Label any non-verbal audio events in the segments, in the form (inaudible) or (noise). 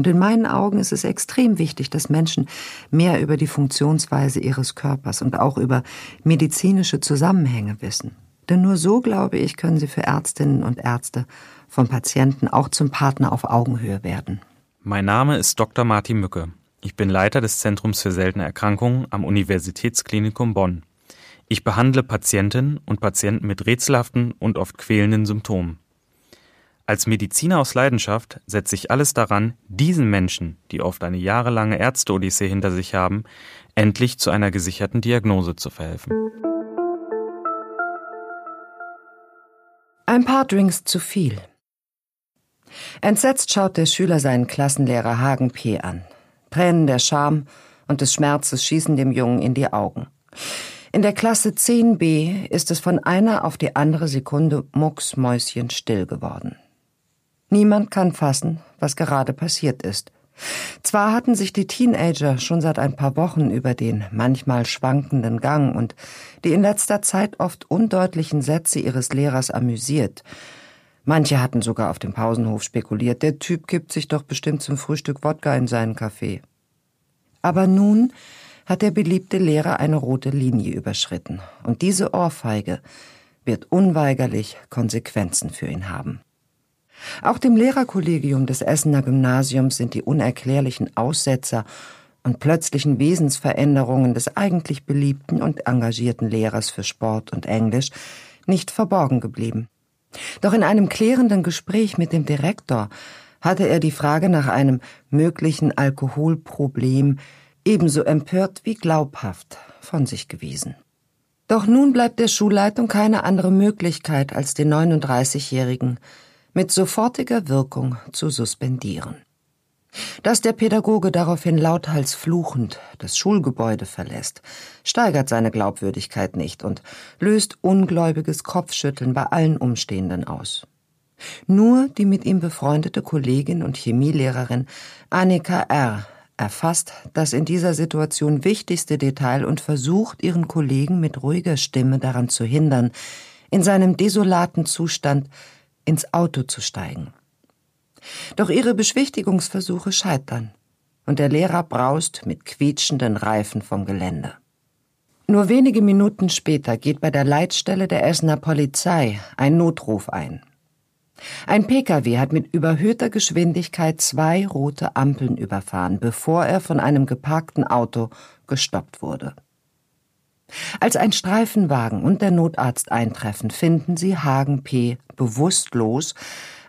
Und in meinen Augen ist es extrem wichtig, dass Menschen mehr über die Funktionsweise ihres Körpers und auch über medizinische Zusammenhänge wissen. Denn nur so, glaube ich, können sie für Ärztinnen und Ärzte vom Patienten auch zum Partner auf Augenhöhe werden. Mein Name ist Dr. Martin Mücke. Ich bin Leiter des Zentrums für seltene Erkrankungen am Universitätsklinikum Bonn. Ich behandle Patientinnen und Patienten mit rätselhaften und oft quälenden Symptomen. Als Mediziner aus Leidenschaft setze ich alles daran, diesen Menschen, die oft eine jahrelange Ärzte-Odyssee hinter sich haben, endlich zu einer gesicherten Diagnose zu verhelfen. Ein paar Drinks zu viel. Entsetzt schaut der Schüler seinen Klassenlehrer Hagen P. an. Tränen der Scham und des Schmerzes schießen dem Jungen in die Augen. In der Klasse 10b ist es von einer auf die andere Sekunde mucksmäuschenstill geworden. Niemand kann fassen, was gerade passiert ist. Zwar hatten sich die Teenager schon seit ein paar Wochen über den manchmal schwankenden Gang und die in letzter Zeit oft undeutlichen Sätze ihres Lehrers amüsiert. Manche hatten sogar auf dem Pausenhof spekuliert, der Typ kippt sich doch bestimmt zum Frühstück Wodka in seinen Kaffee. Aber nun hat der beliebte Lehrer eine rote Linie überschritten, und diese Ohrfeige wird unweigerlich Konsequenzen für ihn haben. Auch dem Lehrerkollegium des Essener Gymnasiums sind die unerklärlichen Aussetzer und plötzlichen Wesensveränderungen des eigentlich beliebten und engagierten Lehrers für Sport und Englisch nicht verborgen geblieben. Doch in einem klärenden Gespräch mit dem Direktor hatte er die Frage nach einem möglichen Alkoholproblem ebenso empört wie glaubhaft von sich gewiesen. Doch nun bleibt der Schulleitung keine andere Möglichkeit, als den 39-Jährigen mit sofortiger Wirkung zu suspendieren. Dass der Pädagoge daraufhin lauthals fluchend das Schulgebäude verlässt, steigert seine Glaubwürdigkeit nicht und löst ungläubiges Kopfschütteln bei allen Umstehenden aus. Nur die mit ihm befreundete Kollegin und Chemielehrerin Annika R. erfasst das in dieser Situation wichtigste Detail und versucht, ihren Kollegen mit ruhiger Stimme daran zu hindern, in seinem desolaten Zustand ins Auto zu steigen. Doch ihre Beschwichtigungsversuche scheitern, und der Lehrer braust mit quietschenden Reifen vom Gelände. Nur wenige Minuten später geht bei der Leitstelle der Essener Polizei ein Notruf ein. Ein Pkw hat mit überhöhter Geschwindigkeit zwei rote Ampeln überfahren, bevor er von einem geparkten Auto gestoppt wurde. Als ein Streifenwagen und der Notarzt eintreffen, finden sie Hagen P. bewusstlos,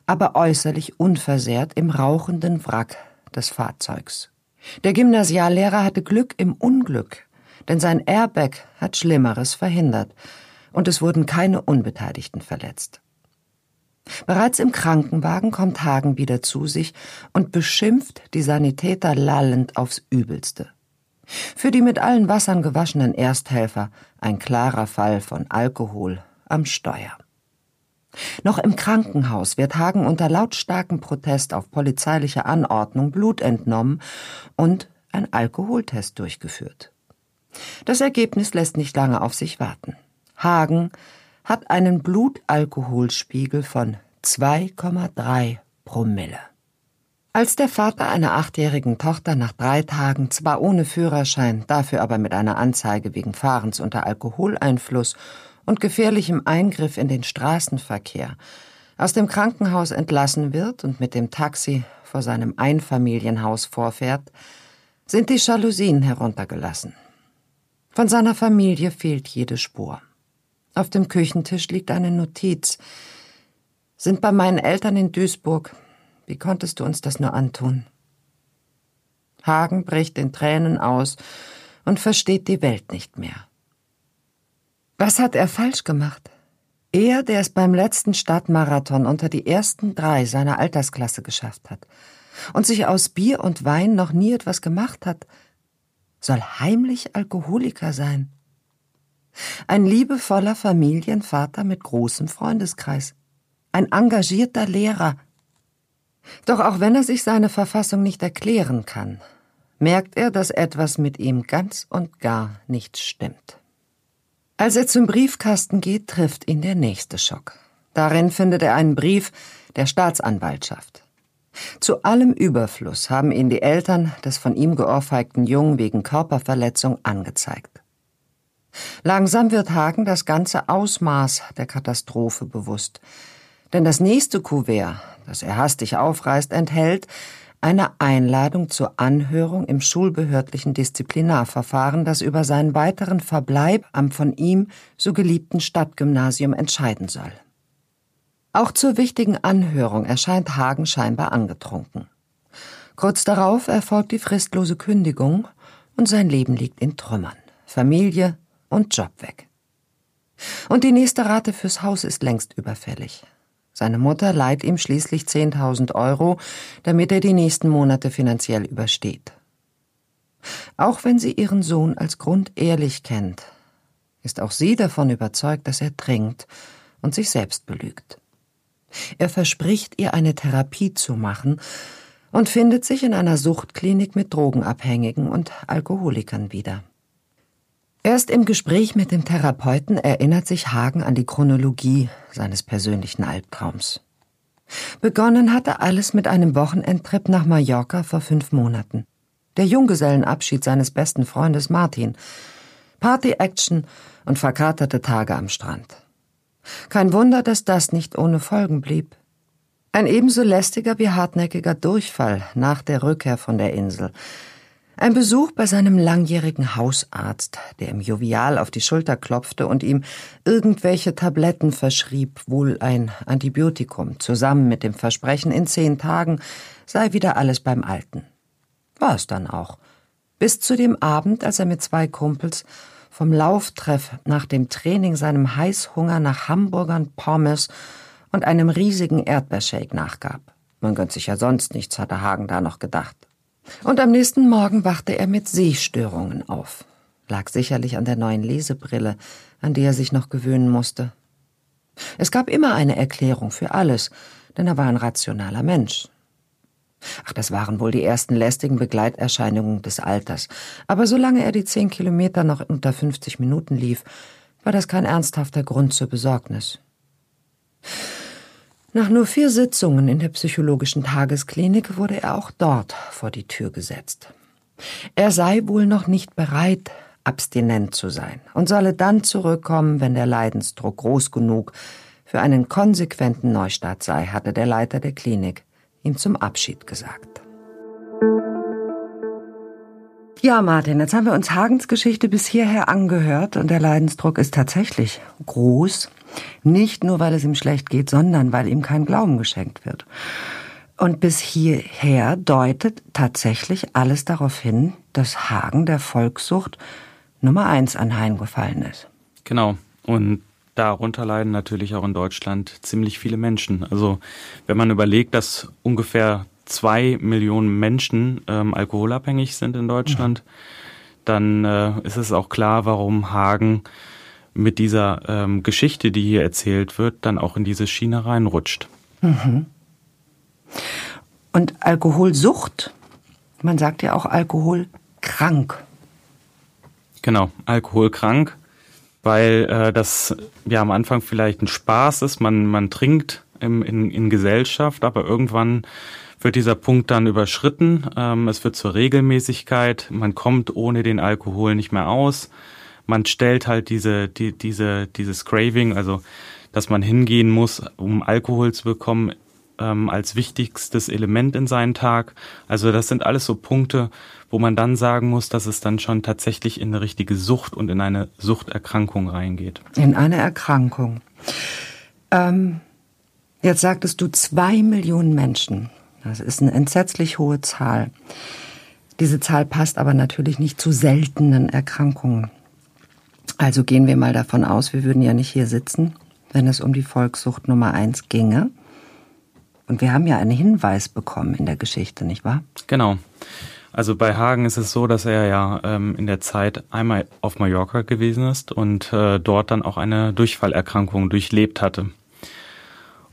aber äußerlich unversehrt im rauchenden Wrack des Fahrzeugs. Der Gymnasiallehrer hatte Glück im Unglück, denn sein Airbag hat Schlimmeres verhindert, und es wurden keine Unbeteiligten verletzt. Bereits im Krankenwagen kommt Hagen wieder zu sich und beschimpft die Sanitäter lallend aufs Übelste. Für die mit allen Wassern gewaschenen Ersthelfer ein klarer Fall von Alkohol am Steuer. Noch im Krankenhaus wird Hagen unter lautstarkem Protest auf polizeiliche Anordnung Blut entnommen und ein Alkoholtest durchgeführt. Das Ergebnis lässt nicht lange auf sich warten. Hagen hat einen Blutalkoholspiegel von 2,3 Promille. Als der Vater einer achtjährigen Tochter nach drei Tagen zwar ohne Führerschein, dafür aber mit einer Anzeige wegen Fahrens unter Alkoholeinfluss und gefährlichem Eingriff in den Straßenverkehr aus dem Krankenhaus entlassen wird und mit dem Taxi vor seinem Einfamilienhaus vorfährt, sind die Jalousien heruntergelassen. Von seiner Familie fehlt jede Spur. Auf dem Küchentisch liegt eine Notiz. Sind bei meinen Eltern in Duisburg wie konntest du uns das nur antun? Hagen bricht in Tränen aus und versteht die Welt nicht mehr. Was hat er falsch gemacht? Er, der es beim letzten Stadtmarathon unter die ersten drei seiner Altersklasse geschafft hat und sich aus Bier und Wein noch nie etwas gemacht hat, soll heimlich Alkoholiker sein. Ein liebevoller Familienvater mit großem Freundeskreis. Ein engagierter Lehrer. Doch auch wenn er sich seine Verfassung nicht erklären kann, merkt er, dass etwas mit ihm ganz und gar nicht stimmt. Als er zum Briefkasten geht, trifft ihn der nächste Schock. Darin findet er einen Brief der Staatsanwaltschaft. Zu allem Überfluss haben ihn die Eltern des von ihm geohrfeigten Jungen wegen Körperverletzung angezeigt. Langsam wird Hagen das ganze Ausmaß der Katastrophe bewusst. Denn das nächste Kuvert, das er hastig aufreißt, enthält eine Einladung zur Anhörung im schulbehördlichen Disziplinarverfahren, das über seinen weiteren Verbleib am von ihm so geliebten Stadtgymnasium entscheiden soll. Auch zur wichtigen Anhörung erscheint Hagen scheinbar angetrunken. Kurz darauf erfolgt die fristlose Kündigung und sein Leben liegt in Trümmern. Familie und Job weg. Und die nächste Rate fürs Haus ist längst überfällig. Seine Mutter leiht ihm schließlich 10.000 Euro, damit er die nächsten Monate finanziell übersteht. Auch wenn sie ihren Sohn als grundehrlich kennt, ist auch sie davon überzeugt, dass er trinkt und sich selbst belügt. Er verspricht ihr eine Therapie zu machen und findet sich in einer Suchtklinik mit Drogenabhängigen und Alkoholikern wieder. Erst im Gespräch mit dem Therapeuten erinnert sich Hagen an die Chronologie seines persönlichen Albtraums. Begonnen hatte alles mit einem Wochenendtrip nach Mallorca vor fünf Monaten. Der Junggesellenabschied seines besten Freundes Martin. Party-Action und verkaterte Tage am Strand. Kein Wunder, dass das nicht ohne Folgen blieb. Ein ebenso lästiger wie hartnäckiger Durchfall nach der Rückkehr von der Insel. Ein Besuch bei seinem langjährigen Hausarzt, der ihm jovial auf die Schulter klopfte und ihm irgendwelche Tabletten verschrieb, wohl ein Antibiotikum, zusammen mit dem Versprechen, in zehn Tagen sei wieder alles beim Alten. War es dann auch. Bis zu dem Abend, als er mit zwei Kumpels vom Lauftreff nach dem Training seinem Heißhunger nach Hamburgern, Pommes und einem riesigen Erdbeershake nachgab. Man gönnt sich ja sonst nichts, hatte Hagen da noch gedacht. Und am nächsten Morgen wachte er mit Sehstörungen auf. Lag sicherlich an der neuen Lesebrille, an die er sich noch gewöhnen musste. Es gab immer eine Erklärung für alles, denn er war ein rationaler Mensch. Ach, das waren wohl die ersten lästigen Begleiterscheinungen des Alters. Aber solange er die zehn Kilometer noch unter 50 Minuten lief, war das kein ernsthafter Grund zur Besorgnis. Nach nur vier Sitzungen in der psychologischen Tagesklinik wurde er auch dort vor die Tür gesetzt. Er sei wohl noch nicht bereit, abstinent zu sein und solle dann zurückkommen, wenn der Leidensdruck groß genug für einen konsequenten Neustart sei, hatte der Leiter der Klinik ihm zum Abschied gesagt. Ja, Martin, jetzt haben wir uns Hagens Geschichte bis hierher angehört und der Leidensdruck ist tatsächlich groß. Nicht nur, weil es ihm schlecht geht, sondern weil ihm kein Glauben geschenkt wird. Und bis hierher deutet tatsächlich alles darauf hin, dass Hagen der Volkssucht Nummer eins anheimgefallen ist. Genau. Und darunter leiden natürlich auch in Deutschland ziemlich viele Menschen. Also wenn man überlegt, dass ungefähr zwei Millionen Menschen ähm, alkoholabhängig sind in Deutschland, dann äh, ist es auch klar, warum Hagen mit dieser ähm, Geschichte, die hier erzählt wird, dann auch in diese Schiene reinrutscht. Mhm. Und Alkoholsucht, man sagt ja auch alkoholkrank. Genau, alkoholkrank, weil äh, das ja am Anfang vielleicht ein Spaß ist, man, man trinkt im, in, in Gesellschaft, aber irgendwann wird dieser Punkt dann überschritten, ähm, es wird zur Regelmäßigkeit, man kommt ohne den Alkohol nicht mehr aus man stellt halt diese, die, diese, dieses Craving, also dass man hingehen muss, um Alkohol zu bekommen, ähm, als wichtigstes Element in seinen Tag. Also das sind alles so Punkte, wo man dann sagen muss, dass es dann schon tatsächlich in eine richtige Sucht und in eine Suchterkrankung reingeht. In eine Erkrankung. Ähm, jetzt sagtest du zwei Millionen Menschen. Das ist eine entsetzlich hohe Zahl. Diese Zahl passt aber natürlich nicht zu seltenen Erkrankungen. Also gehen wir mal davon aus, wir würden ja nicht hier sitzen, wenn es um die Volkssucht Nummer eins ginge. Und wir haben ja einen Hinweis bekommen in der Geschichte, nicht wahr? Genau. Also bei Hagen ist es so, dass er ja ähm, in der Zeit einmal auf Mallorca gewesen ist und äh, dort dann auch eine Durchfallerkrankung durchlebt hatte.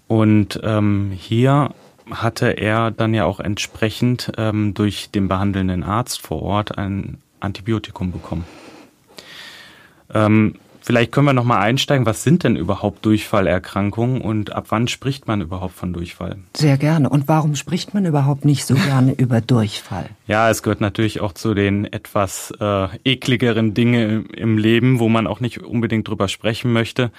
Und ähm, hier hatte er dann ja auch entsprechend ähm, durch den behandelnden Arzt vor Ort ein Antibiotikum bekommen. Ähm, Vielleicht können wir noch mal einsteigen. Was sind denn überhaupt Durchfallerkrankungen und ab wann spricht man überhaupt von Durchfall? Sehr gerne. Und warum spricht man überhaupt nicht so gerne (laughs) über Durchfall? Ja, es gehört natürlich auch zu den etwas äh, ekligeren Dinge im Leben, wo man auch nicht unbedingt drüber sprechen möchte.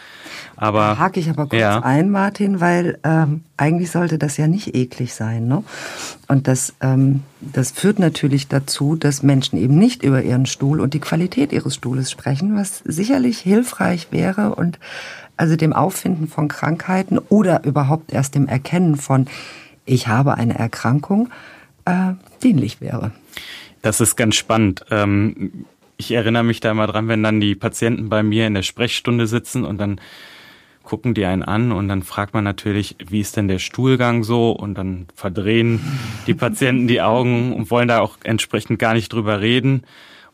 Aber da hake ich aber kurz ja. ein, Martin, weil ähm, eigentlich sollte das ja nicht eklig sein. Ne? Und das, ähm, das führt natürlich dazu, dass Menschen eben nicht über ihren Stuhl und die Qualität ihres Stuhles sprechen, was sicherlich hilfreich wäre und also dem Auffinden von Krankheiten oder überhaupt erst dem Erkennen von, ich habe eine Erkrankung, äh, dienlich wäre. Das ist ganz spannend. Ähm, ich erinnere mich da immer dran, wenn dann die Patienten bei mir in der Sprechstunde sitzen und dann gucken die einen an und dann fragt man natürlich, wie ist denn der Stuhlgang so? Und dann verdrehen die Patienten die Augen und wollen da auch entsprechend gar nicht drüber reden.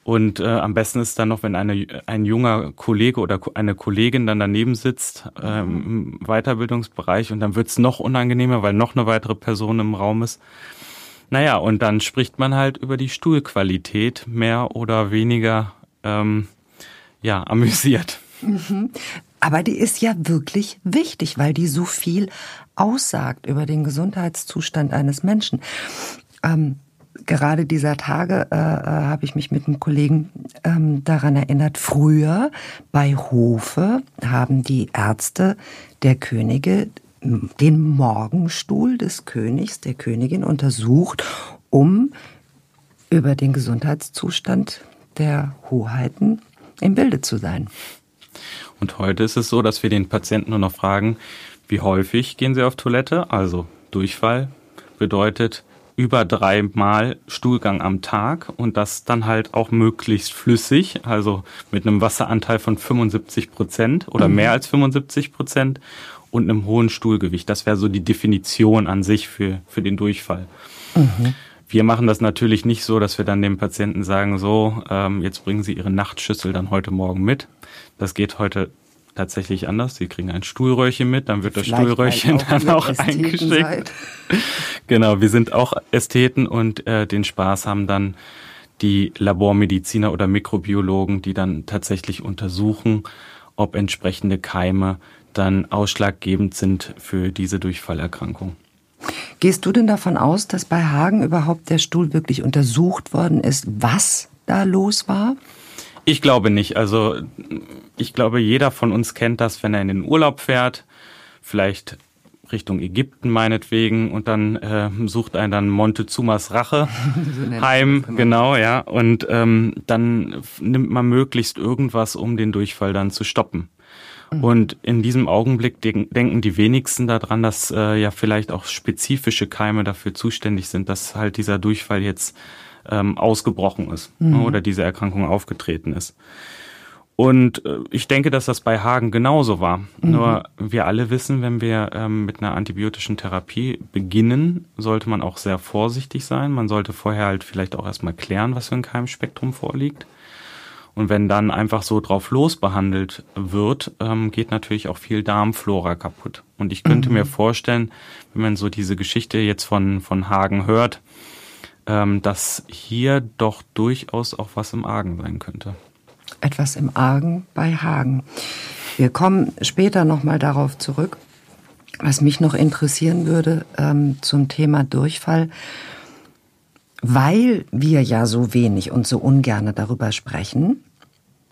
Und äh, am besten ist dann noch, wenn eine, ein junger Kollege oder eine Kollegin dann daneben sitzt ähm, im Weiterbildungsbereich und dann wird's noch unangenehmer, weil noch eine weitere Person im Raum ist. Naja, und dann spricht man halt über die Stuhlqualität mehr oder weniger ähm, ja, amüsiert. Aber die ist ja wirklich wichtig, weil die so viel aussagt über den Gesundheitszustand eines Menschen. Ähm, gerade dieser Tage äh, äh, habe ich mich mit einem Kollegen ähm, daran erinnert, früher bei Hofe haben die Ärzte der Könige den Morgenstuhl des Königs, der Königin untersucht, um über den Gesundheitszustand der Hoheiten im Bilde zu sein. Und heute ist es so, dass wir den Patienten nur noch fragen, wie häufig gehen sie auf Toilette? Also Durchfall bedeutet über dreimal Stuhlgang am Tag und das dann halt auch möglichst flüssig, also mit einem Wasseranteil von 75 Prozent oder mhm. mehr als 75 Prozent und einem hohen Stuhlgewicht. Das wäre so die Definition an sich für, für den Durchfall. Mhm. Wir machen das natürlich nicht so, dass wir dann dem Patienten sagen, so, ähm, jetzt bringen Sie Ihre Nachtschüssel dann heute Morgen mit. Das geht heute tatsächlich anders. Sie kriegen ein Stuhlröhrchen mit, dann wird das Vielleicht Stuhlröhrchen auch dann auch eingeschickt. (laughs) genau, wir sind auch Ästheten und äh, den Spaß haben dann die Labormediziner oder Mikrobiologen, die dann tatsächlich untersuchen, ob entsprechende Keime dann ausschlaggebend sind für diese Durchfallerkrankung. Gehst du denn davon aus, dass bei Hagen überhaupt der Stuhl wirklich untersucht worden ist, was da los war? Ich glaube nicht. Also ich glaube, jeder von uns kennt das, wenn er in den Urlaub fährt, vielleicht Richtung Ägypten meinetwegen und dann äh, sucht einen dann Montezumas Rache (laughs) heim, genau, ja, und ähm, dann nimmt man möglichst irgendwas, um den Durchfall dann zu stoppen. Mhm. Und in diesem Augenblick denk, denken die wenigsten daran, dass äh, ja vielleicht auch spezifische Keime dafür zuständig sind, dass halt dieser Durchfall jetzt ähm, ausgebrochen ist mhm. oder diese Erkrankung aufgetreten ist. Und äh, ich denke, dass das bei Hagen genauso war. Mhm. Nur wir alle wissen, wenn wir ähm, mit einer antibiotischen Therapie beginnen, sollte man auch sehr vorsichtig sein. Man sollte vorher halt vielleicht auch erstmal klären, was für ein Keimspektrum vorliegt. Und wenn dann einfach so drauf los behandelt wird, ähm, geht natürlich auch viel Darmflora kaputt. Und ich könnte mhm. mir vorstellen, wenn man so diese Geschichte jetzt von, von Hagen hört, ähm, dass hier doch durchaus auch was im Argen sein könnte. Etwas im Argen bei Hagen. Wir kommen später nochmal darauf zurück. Was mich noch interessieren würde ähm, zum Thema Durchfall, weil wir ja so wenig und so ungerne darüber sprechen,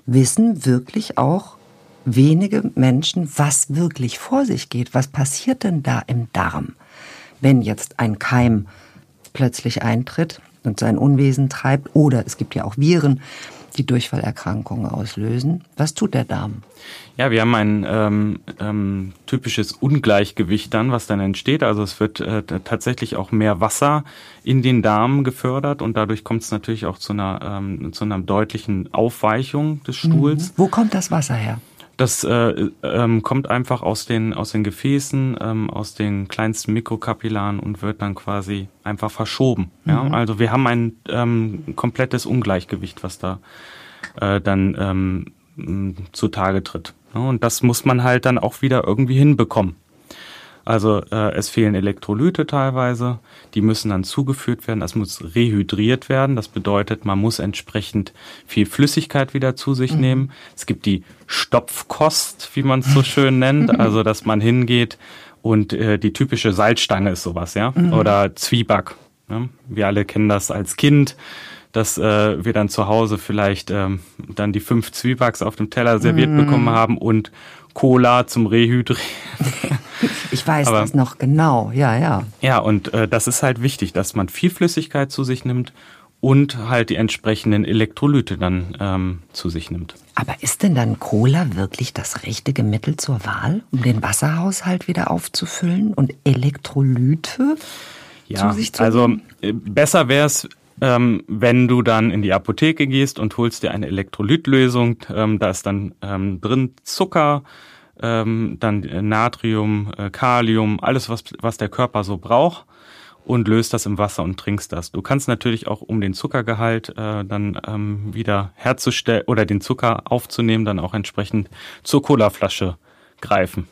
wissen wirklich auch wenige Menschen, was wirklich vor sich geht. Was passiert denn da im Darm, wenn jetzt ein Keim plötzlich eintritt und sein Unwesen treibt. Oder es gibt ja auch Viren, die Durchfallerkrankungen auslösen. Was tut der Darm? Ja, wir haben ein ähm, ähm, typisches Ungleichgewicht dann, was dann entsteht. Also es wird äh, tatsächlich auch mehr Wasser in den Darm gefördert und dadurch kommt es natürlich auch zu einer, ähm, zu einer deutlichen Aufweichung des Stuhls. Mhm. Wo kommt das Wasser her? Das äh, ähm, kommt einfach aus den, aus den Gefäßen, ähm, aus den kleinsten Mikrokapillaren und wird dann quasi einfach verschoben. Mhm. Ja? Also wir haben ein ähm, komplettes Ungleichgewicht, was da äh, dann ähm, zutage tritt. Ja? Und das muss man halt dann auch wieder irgendwie hinbekommen. Also äh, es fehlen Elektrolyte teilweise, die müssen dann zugeführt werden, das muss rehydriert werden, das bedeutet, man muss entsprechend viel Flüssigkeit wieder zu sich mhm. nehmen. Es gibt die Stopfkost, wie man es so schön nennt, (laughs) also dass man hingeht und äh, die typische Salzstange ist sowas, ja, mhm. oder Zwieback. Ja? Wir alle kennen das als Kind dass äh, wir dann zu Hause vielleicht ähm, dann die fünf Zwiebacks auf dem Teller serviert mm. bekommen haben und Cola zum Rehydrieren. (laughs) Ich weiß Aber, das noch genau, ja, ja. Ja, und äh, das ist halt wichtig, dass man viel Flüssigkeit zu sich nimmt und halt die entsprechenden Elektrolyte dann ähm, zu sich nimmt. Aber ist denn dann Cola wirklich das richtige Mittel zur Wahl, um den Wasserhaushalt wieder aufzufüllen und Elektrolyte ja, zu sich zu also äh, besser wäre es, ähm, wenn du dann in die Apotheke gehst und holst dir eine Elektrolytlösung, ähm, da ist dann ähm, drin Zucker, ähm, dann Natrium, äh, Kalium, alles, was, was der Körper so braucht und löst das im Wasser und trinkst das. Du kannst natürlich auch, um den Zuckergehalt äh, dann ähm, wieder herzustellen oder den Zucker aufzunehmen, dann auch entsprechend zur Colaflasche greifen.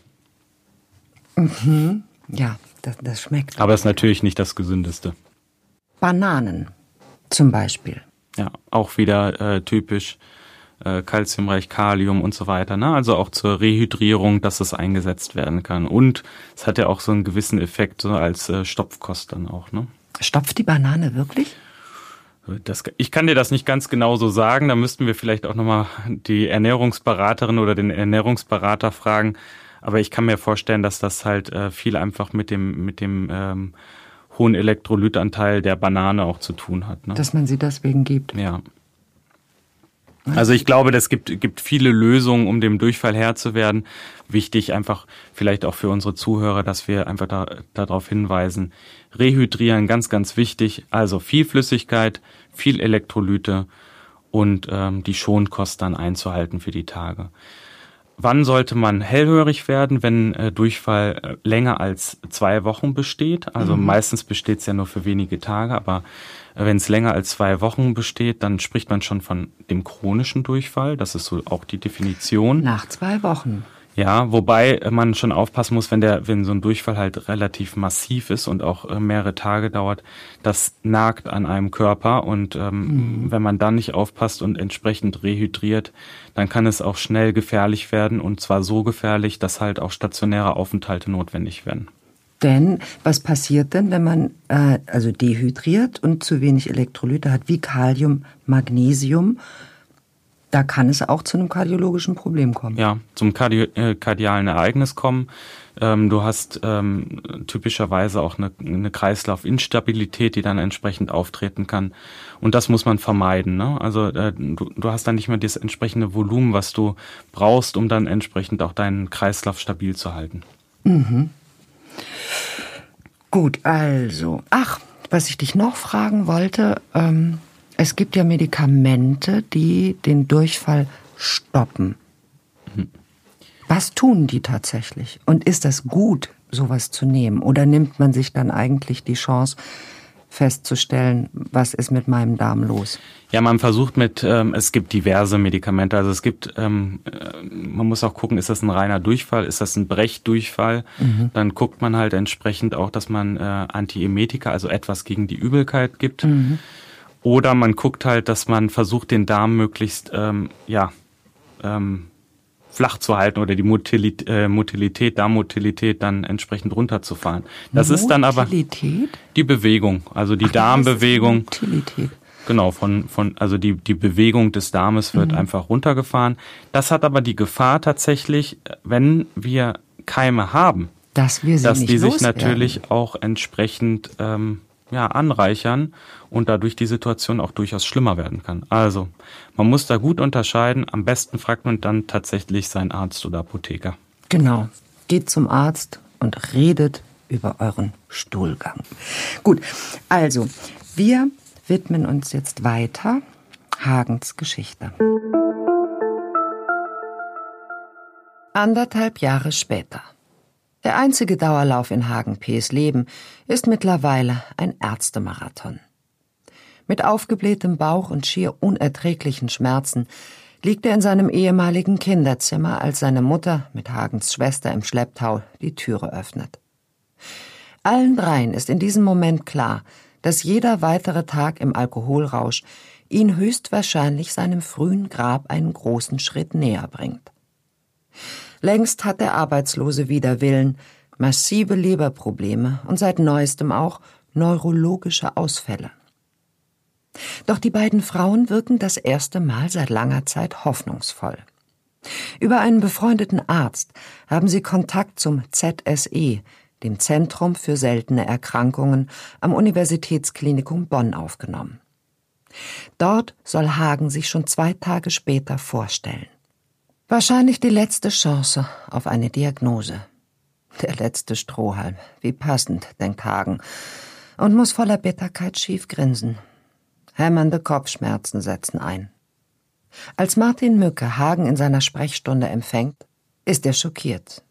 Mhm. Ja, das, das schmeckt. Aber ist natürlich nicht das Gesündeste. Bananen zum Beispiel. Ja, auch wieder äh, typisch äh, Calciumreich, Kalium und so weiter. Ne? Also auch zur Rehydrierung, dass es eingesetzt werden kann. Und es hat ja auch so einen gewissen Effekt so als äh, Stopfkost dann auch. Ne? Stopft die Banane wirklich? Das, ich kann dir das nicht ganz genau so sagen. Da müssten wir vielleicht auch nochmal die Ernährungsberaterin oder den Ernährungsberater fragen. Aber ich kann mir vorstellen, dass das halt äh, viel einfach mit dem, mit dem ähm, hohen Elektrolytanteil der Banane auch zu tun hat. Ne? Dass man sie deswegen gibt. Ja. Also ich glaube, es gibt, gibt viele Lösungen, um dem Durchfall Herr zu werden. Wichtig einfach vielleicht auch für unsere Zuhörer, dass wir einfach da, darauf hinweisen. Rehydrieren, ganz, ganz wichtig. Also viel Flüssigkeit, viel Elektrolyte und ähm, die Schonkost dann einzuhalten für die Tage. Wann sollte man hellhörig werden, wenn äh, Durchfall äh, länger als zwei Wochen besteht? Also mhm. meistens besteht es ja nur für wenige Tage, aber äh, wenn es länger als zwei Wochen besteht, dann spricht man schon von dem chronischen Durchfall. Das ist so auch die Definition. Nach zwei Wochen. Ja, wobei man schon aufpassen muss, wenn der, wenn so ein Durchfall halt relativ massiv ist und auch äh, mehrere Tage dauert, das nagt an einem Körper und ähm, mhm. wenn man dann nicht aufpasst und entsprechend rehydriert, dann kann es auch schnell gefährlich werden und zwar so gefährlich, dass halt auch stationäre Aufenthalte notwendig werden. Denn was passiert denn, wenn man äh, also dehydriert und zu wenig Elektrolyte hat, wie Kalium, Magnesium? Da kann es auch zu einem kardiologischen Problem kommen. Ja, zum Kardi äh, kardialen Ereignis kommen. Ähm, du hast ähm, typischerweise auch eine, eine Kreislaufinstabilität, die dann entsprechend auftreten kann. Und das muss man vermeiden. Ne? Also äh, du, du hast dann nicht mehr das entsprechende Volumen, was du brauchst, um dann entsprechend auch deinen Kreislauf stabil zu halten. Mhm. Gut, also. Ach, was ich dich noch fragen wollte, ähm, es gibt ja Medikamente, die den Durchfall stoppen. Was tun die tatsächlich? Und ist das gut, sowas zu nehmen? Oder nimmt man sich dann eigentlich die Chance, festzustellen, was ist mit meinem Darm los? Ja, man versucht mit, ähm, es gibt diverse Medikamente. Also es gibt, ähm, äh, man muss auch gucken, ist das ein reiner Durchfall, ist das ein Brechdurchfall? Mhm. Dann guckt man halt entsprechend auch, dass man äh, Antiemetika, also etwas gegen die Übelkeit gibt. Mhm. Oder man guckt halt, dass man versucht, den Darm möglichst ähm, ja, ähm, flach zu halten oder die Motilität, äh, Motilität, Darmmotilität dann entsprechend runterzufahren. Das Motilität? ist dann aber die Bewegung, also die Ach, Darmbewegung. Motilität. Genau, von, von, also die, die Bewegung des Darmes wird mhm. einfach runtergefahren. Das hat aber die Gefahr tatsächlich, wenn wir Keime haben, dass, wir sie dass die sich natürlich auch entsprechend ähm, ja, anreichern und dadurch die Situation auch durchaus schlimmer werden kann. Also, man muss da gut unterscheiden. Am besten fragt man dann tatsächlich seinen Arzt oder Apotheker. Genau. Geht zum Arzt und redet über euren Stuhlgang. Gut, also, wir widmen uns jetzt weiter Hagens Geschichte. Anderthalb Jahre später. Der einzige Dauerlauf in Hagen P.s Leben ist mittlerweile ein Ärztemarathon. Mit aufgeblähtem Bauch und schier unerträglichen Schmerzen liegt er in seinem ehemaligen Kinderzimmer, als seine Mutter mit Hagens Schwester im Schlepptau die Türe öffnet. Allen dreien ist in diesem Moment klar, dass jeder weitere Tag im Alkoholrausch ihn höchstwahrscheinlich seinem frühen Grab einen großen Schritt näher bringt. Längst hat der Arbeitslose wider Willen, massive Leberprobleme und seit neuestem auch neurologische Ausfälle. Doch die beiden Frauen wirken das erste Mal seit langer Zeit hoffnungsvoll. Über einen befreundeten Arzt haben sie Kontakt zum ZSE, dem Zentrum für seltene Erkrankungen am Universitätsklinikum Bonn aufgenommen. Dort soll Hagen sich schon zwei Tage später vorstellen. Wahrscheinlich die letzte Chance auf eine Diagnose. Der letzte Strohhalm. Wie passend, denkt Hagen. Und muss voller Bitterkeit schief grinsen. Hämmernde Kopfschmerzen setzen ein. Als Martin Mücke Hagen in seiner Sprechstunde empfängt, ist er schockiert.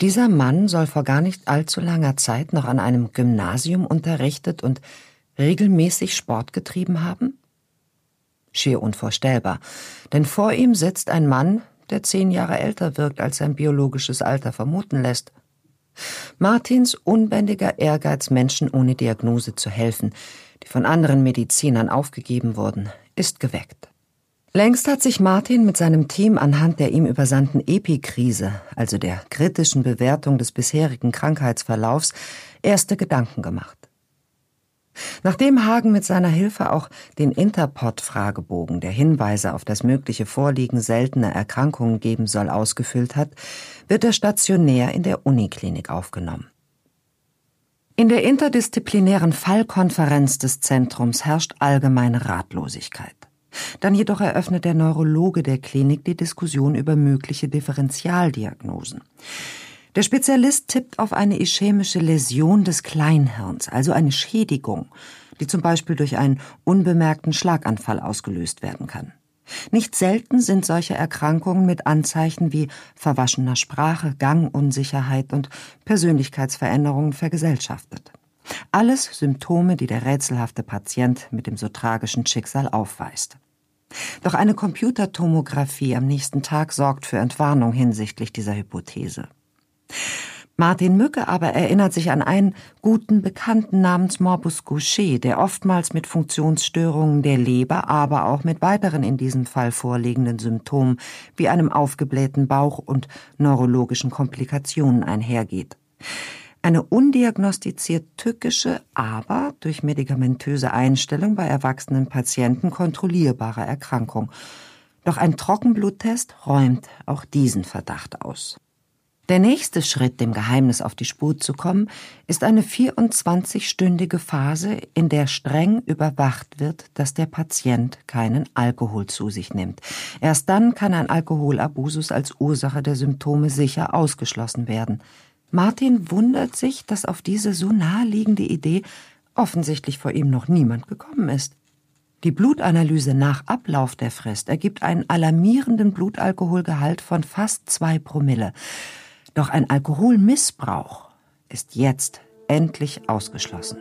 Dieser Mann soll vor gar nicht allzu langer Zeit noch an einem Gymnasium unterrichtet und regelmäßig Sport getrieben haben? Schier unvorstellbar, denn vor ihm sitzt ein Mann, der zehn Jahre älter wirkt, als sein biologisches Alter vermuten lässt. Martins unbändiger Ehrgeiz, Menschen ohne Diagnose zu helfen, die von anderen Medizinern aufgegeben wurden, ist geweckt. Längst hat sich Martin mit seinem Team anhand der ihm übersandten Epikrise, also der kritischen Bewertung des bisherigen Krankheitsverlaufs, erste Gedanken gemacht. Nachdem Hagen mit seiner Hilfe auch den Interpot-Fragebogen, der Hinweise auf das mögliche Vorliegen seltener Erkrankungen geben soll, ausgefüllt hat, wird er stationär in der Uniklinik aufgenommen. In der interdisziplinären Fallkonferenz des Zentrums herrscht allgemeine Ratlosigkeit. Dann jedoch eröffnet der Neurologe der Klinik die Diskussion über mögliche Differentialdiagnosen. Der Spezialist tippt auf eine ischämische Läsion des Kleinhirns, also eine Schädigung, die zum Beispiel durch einen unbemerkten Schlaganfall ausgelöst werden kann. Nicht selten sind solche Erkrankungen mit Anzeichen wie verwaschener Sprache, Gangunsicherheit und Persönlichkeitsveränderungen vergesellschaftet. Alles Symptome, die der rätselhafte Patient mit dem so tragischen Schicksal aufweist. Doch eine Computertomographie am nächsten Tag sorgt für Entwarnung hinsichtlich dieser Hypothese. Martin Mücke aber erinnert sich an einen guten Bekannten namens Morbus Gaucher, der oftmals mit Funktionsstörungen der Leber, aber auch mit weiteren in diesem Fall vorliegenden Symptomen wie einem aufgeblähten Bauch und neurologischen Komplikationen einhergeht. Eine undiagnostiziert tückische, aber durch medikamentöse Einstellung bei erwachsenen Patienten kontrollierbare Erkrankung. Doch ein Trockenbluttest räumt auch diesen Verdacht aus. Der nächste Schritt, dem Geheimnis auf die Spur zu kommen, ist eine 24-stündige Phase, in der streng überwacht wird, dass der Patient keinen Alkohol zu sich nimmt. Erst dann kann ein Alkoholabusus als Ursache der Symptome sicher ausgeschlossen werden. Martin wundert sich, dass auf diese so naheliegende Idee offensichtlich vor ihm noch niemand gekommen ist. Die Blutanalyse nach Ablauf der Frist ergibt einen alarmierenden Blutalkoholgehalt von fast zwei Promille. Doch ein Alkoholmissbrauch ist jetzt endlich ausgeschlossen.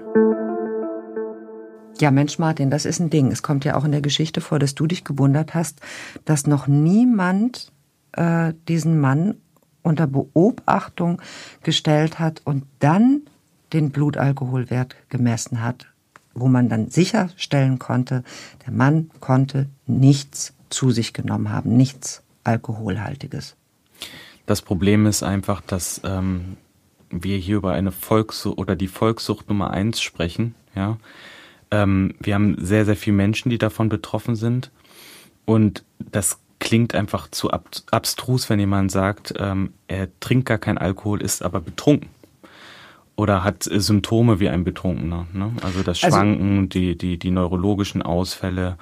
Ja, Mensch, Martin, das ist ein Ding. Es kommt ja auch in der Geschichte vor, dass du dich gewundert hast, dass noch niemand äh, diesen Mann unter Beobachtung gestellt hat und dann den Blutalkoholwert gemessen hat, wo man dann sicherstellen konnte, der Mann konnte nichts zu sich genommen haben, nichts Alkoholhaltiges. Das Problem ist einfach, dass ähm, wir hier über eine Volkssucht oder die Volkssucht Nummer eins sprechen. Ja, ähm, wir haben sehr, sehr viele Menschen, die davon betroffen sind. Und das klingt einfach zu ab abstrus, wenn jemand sagt, ähm, er trinkt gar keinen Alkohol, ist aber betrunken. Oder hat äh, Symptome wie ein Betrunkener. Ne? Also das also Schwanken, also, die, die, die neurologischen Ausfälle,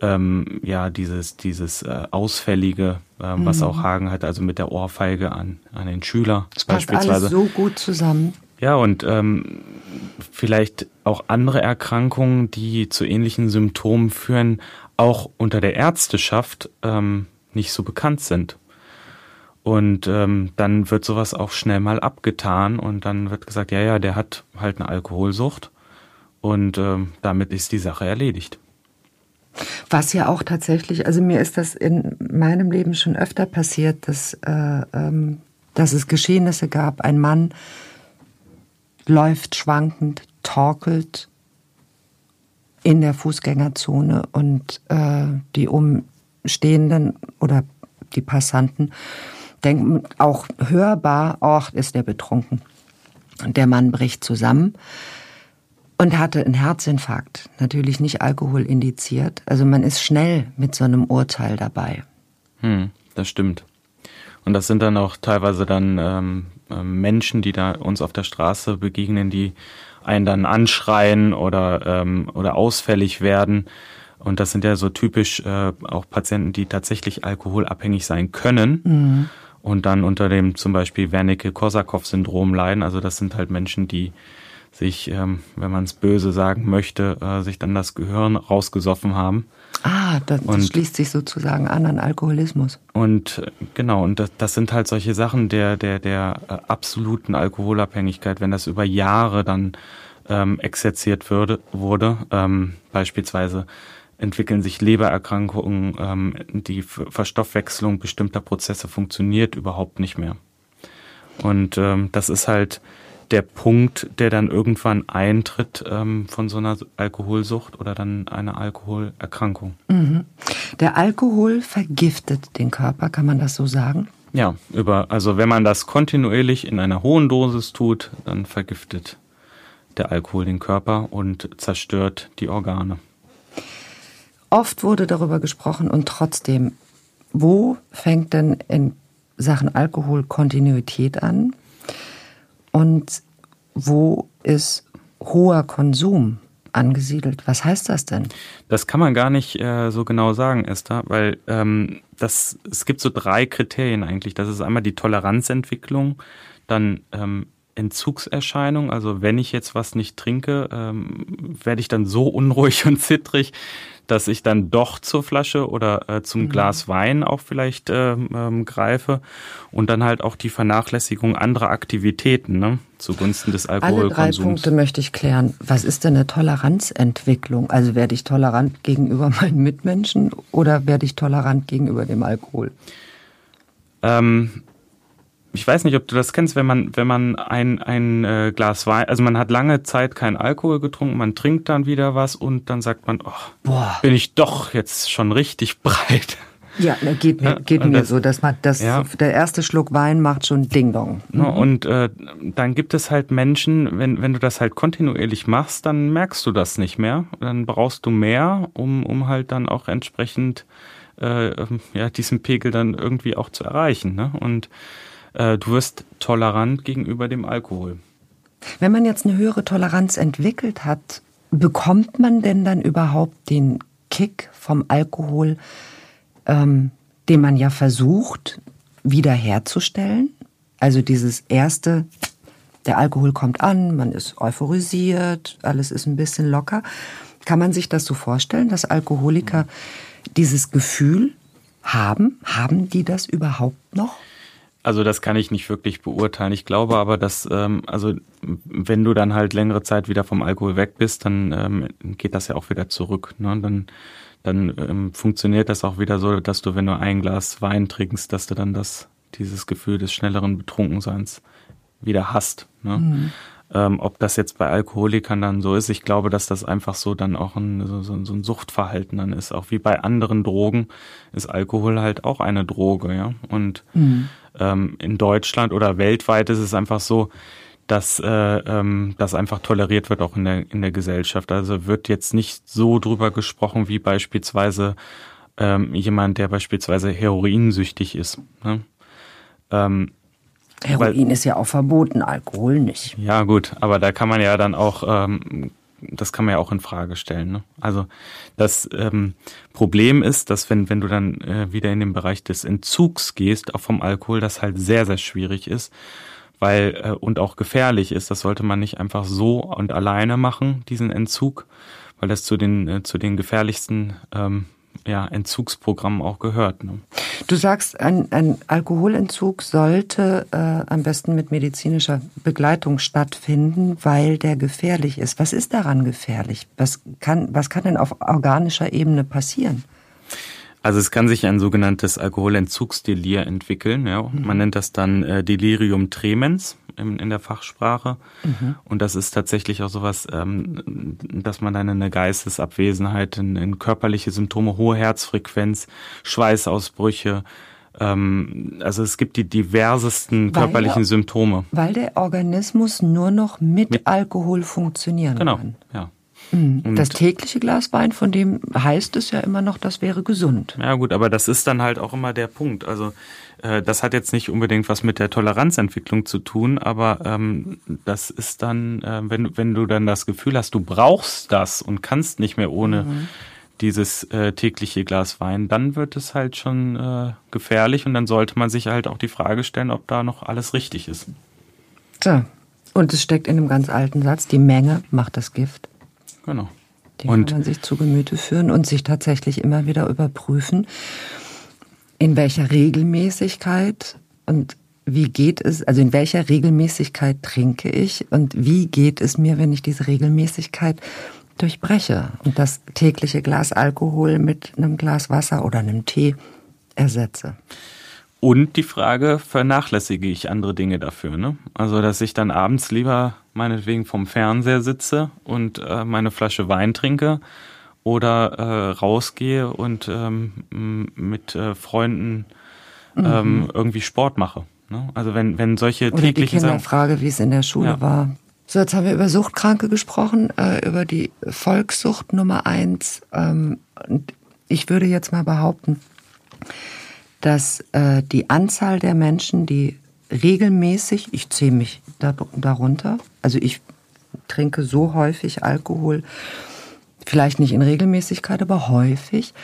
ähm, ja, dieses, dieses äh, Ausfällige, äh, mhm. was auch Hagen hat, also mit der Ohrfeige an, an den Schüler das beispielsweise. Passt alles so gut zusammen. Ja, und ähm, vielleicht auch andere Erkrankungen, die zu ähnlichen Symptomen führen, auch unter der Ärzteschaft ähm, nicht so bekannt sind. Und ähm, dann wird sowas auch schnell mal abgetan und dann wird gesagt, ja, ja, der hat halt eine Alkoholsucht und ähm, damit ist die Sache erledigt. Was ja auch tatsächlich, also mir ist das in meinem Leben schon öfter passiert, dass, äh, ähm, dass es Geschehnisse gab. Ein Mann läuft schwankend, torkelt in der Fußgängerzone und äh, die Umstehenden oder die Passanten denken auch hörbar, ach, ist der betrunken. Und der Mann bricht zusammen und hatte einen Herzinfarkt. Natürlich nicht Alkohol indiziert. Also man ist schnell mit so einem Urteil dabei. Hm, das stimmt. Und das sind dann auch teilweise dann ähm, ähm, Menschen, die da uns auf der Straße begegnen, die einen dann anschreien oder, ähm, oder ausfällig werden. Und das sind ja so typisch äh, auch Patienten, die tatsächlich alkoholabhängig sein können. Mhm. Und dann unter dem zum Beispiel Wernicke-Korsakow-Syndrom leiden. Also das sind halt Menschen, die sich, ähm, wenn man es böse sagen möchte, äh, sich dann das Gehirn rausgesoffen haben. Ah, das, und, schließt sich sozusagen an an Alkoholismus. Und äh, genau, und das, das sind halt solche Sachen der, der, der äh, absoluten Alkoholabhängigkeit, wenn das über Jahre dann ähm, exerziert würde, wurde, ähm, beispielsweise entwickeln sich Lebererkrankungen, ähm, die Verstoffwechslung bestimmter Prozesse funktioniert überhaupt nicht mehr. Und ähm, das ist halt der Punkt, der dann irgendwann eintritt ähm, von so einer Alkoholsucht oder dann einer Alkoholerkrankung. Mhm. Der Alkohol vergiftet den Körper, kann man das so sagen? Ja, über, also wenn man das kontinuierlich in einer hohen Dosis tut, dann vergiftet der Alkohol den Körper und zerstört die Organe. Oft wurde darüber gesprochen und trotzdem, wo fängt denn in Sachen Alkohol Kontinuität an? Und wo ist hoher Konsum angesiedelt? Was heißt das denn? Das kann man gar nicht äh, so genau sagen, Esther, weil ähm, das, es gibt so drei Kriterien eigentlich. Das ist einmal die Toleranzentwicklung, dann ähm, Entzugserscheinung. Also wenn ich jetzt was nicht trinke, ähm, werde ich dann so unruhig (laughs) und zittrig, dass ich dann doch zur Flasche oder äh, zum mhm. Glas Wein auch vielleicht ähm, ähm, greife und dann halt auch die Vernachlässigung anderer Aktivitäten ne, zugunsten des Alkoholkonsums. Alle drei Punkte möchte ich klären. Was ist denn eine Toleranzentwicklung? Also werde ich tolerant gegenüber (laughs) meinen Mitmenschen oder werde ich tolerant gegenüber dem Alkohol? Ähm, ich weiß nicht, ob du das kennst, wenn man, wenn man ein, ein äh, Glas Wein, also man hat lange Zeit keinen Alkohol getrunken, man trinkt dann wieder was und dann sagt man, oh, Boah. bin ich doch jetzt schon richtig (laughs) breit. Ja, geht mir, geht mir das, so, dass man das, ja. der erste Schluck Wein macht schon Ding Dong. Mhm. Und äh, dann gibt es halt Menschen, wenn, wenn du das halt kontinuierlich machst, dann merkst du das nicht mehr. Dann brauchst du mehr, um, um halt dann auch entsprechend äh, ja, diesen Pegel dann irgendwie auch zu erreichen. Ne? Und äh, du wirst tolerant gegenüber dem Alkohol. Wenn man jetzt eine höhere Toleranz entwickelt hat, bekommt man denn dann überhaupt den Kick vom Alkohol, ähm, den man ja versucht wiederherzustellen? Also dieses erste, der Alkohol kommt an, man ist euphorisiert, alles ist ein bisschen locker. Kann man sich das so vorstellen, dass Alkoholiker dieses Gefühl haben? Haben die das überhaupt noch? Also das kann ich nicht wirklich beurteilen. Ich glaube aber, dass ähm, also wenn du dann halt längere Zeit wieder vom Alkohol weg bist, dann ähm, geht das ja auch wieder zurück. Ne? Dann dann ähm, funktioniert das auch wieder so, dass du, wenn du ein Glas Wein trinkst, dass du dann das dieses Gefühl des schnelleren Betrunkenseins wieder hast. Ne? Mhm. Ähm, ob das jetzt bei Alkoholikern dann so ist, ich glaube, dass das einfach so dann auch ein, so, so ein Suchtverhalten dann ist. Auch wie bei anderen Drogen ist Alkohol halt auch eine Droge, ja. Und mhm. Ähm, in Deutschland oder weltweit ist es einfach so, dass äh, ähm, das einfach toleriert wird auch in der in der Gesellschaft. Also wird jetzt nicht so drüber gesprochen wie beispielsweise ähm, jemand, der beispielsweise heroinsüchtig ist. Ne? Ähm, Heroin Weil, ist ja auch verboten, Alkohol nicht. Ja, gut, aber da kann man ja dann auch, ähm, das kann man ja auch in Frage stellen. Ne? Also das ähm, Problem ist, dass wenn, wenn du dann äh, wieder in den Bereich des Entzugs gehst, auch vom Alkohol, das halt sehr, sehr schwierig ist, weil äh, und auch gefährlich ist. Das sollte man nicht einfach so und alleine machen, diesen Entzug, weil das zu den, äh, zu den gefährlichsten ähm, ja, Entzugsprogramm auch gehört. Ne? Du sagst, ein, ein Alkoholentzug sollte äh, am besten mit medizinischer Begleitung stattfinden, weil der gefährlich ist. Was ist daran gefährlich? Was kann, was kann denn auf organischer Ebene passieren? Also es kann sich ein sogenanntes Alkoholentzugsdelir entwickeln. Ja. Mhm. Man nennt das dann äh, Delirium tremens in, in der Fachsprache. Mhm. Und das ist tatsächlich auch sowas, ähm, dass man dann eine Geistesabwesenheit, in, in körperliche Symptome, hohe Herzfrequenz, Schweißausbrüche, ähm, also es gibt die diversesten weil körperlichen der, Symptome. Weil der Organismus nur noch mit, mit Alkohol funktionieren genau, kann. Genau, ja. Mhm. Das tägliche Glas Wein, von dem heißt es ja immer noch, das wäre gesund. Ja gut, aber das ist dann halt auch immer der Punkt. Also äh, das hat jetzt nicht unbedingt was mit der Toleranzentwicklung zu tun, aber ähm, das ist dann, äh, wenn, wenn du dann das Gefühl hast, du brauchst das und kannst nicht mehr ohne mhm. dieses äh, tägliche Glas Wein, dann wird es halt schon äh, gefährlich und dann sollte man sich halt auch die Frage stellen, ob da noch alles richtig ist. So. Und es steckt in einem ganz alten Satz, die Menge macht das Gift. Genau. Den und kann man sich zu Gemüte führen und sich tatsächlich immer wieder überprüfen, in welcher Regelmäßigkeit und wie geht es, also in welcher Regelmäßigkeit trinke ich und wie geht es mir, wenn ich diese Regelmäßigkeit durchbreche und das tägliche Glas Alkohol mit einem Glas Wasser oder einem Tee ersetze. Und die Frage, vernachlässige ich andere Dinge dafür? Ne? Also, dass ich dann abends lieber meinetwegen vom Fernseher sitze und äh, meine Flasche Wein trinke oder äh, rausgehe und ähm, mit äh, Freunden ähm, mhm. irgendwie Sport mache. Ne? Also wenn, wenn solche oder täglichen die Kinderfrage, wie es in der Schule ja. war. So, jetzt haben wir über Suchtkranke gesprochen, äh, über die Volkssucht Nummer eins. Ähm, und ich würde jetzt mal behaupten, dass äh, die Anzahl der Menschen, die regelmäßig, ich zähle mich da, darunter, also ich trinke so häufig Alkohol, vielleicht nicht in Regelmäßigkeit, aber häufig,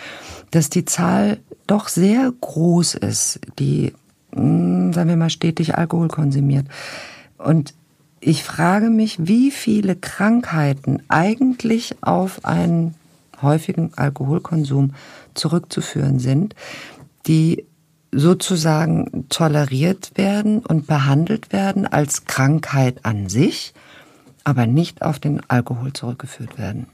dass die Zahl doch sehr groß ist, die, hm, sagen wir mal, stetig Alkohol konsumiert. Und ich frage mich, wie viele Krankheiten eigentlich auf einen häufigen Alkoholkonsum zurückzuführen sind, die sozusagen toleriert werden und behandelt werden als Krankheit an sich, aber nicht auf den Alkohol zurückgeführt werden.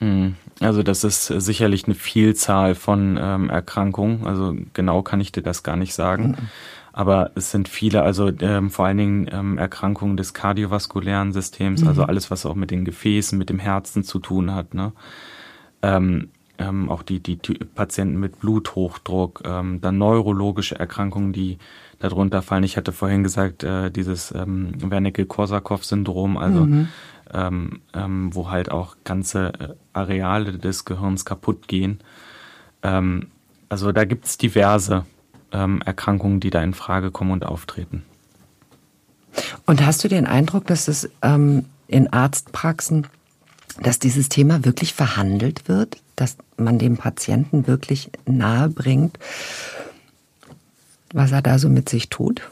Hm. Also das ist sicherlich eine Vielzahl von ähm, Erkrankungen. Also genau kann ich dir das gar nicht sagen. Mhm. Aber es sind viele, also ähm, vor allen Dingen ähm, Erkrankungen des kardiovaskulären Systems, also mhm. also alles, was auch mit den Gefäßen, mit dem Herzen zu tun hat. Ne? Ähm, ähm, auch die, die, die Patienten mit Bluthochdruck, ähm, dann neurologische Erkrankungen, die darunter fallen. Ich hatte vorhin gesagt, äh, dieses ähm, Wernicke-Korsakow-Syndrom, also mhm. ähm, ähm, wo halt auch ganze äh, Areale des Gehirns kaputt gehen. Ähm, also da gibt es diverse ähm, Erkrankungen, die da in Frage kommen und auftreten. Und hast du den Eindruck, dass es ähm, in Arztpraxen dass dieses Thema wirklich verhandelt wird, dass man dem Patienten wirklich nahe bringt, was er da so mit sich tut?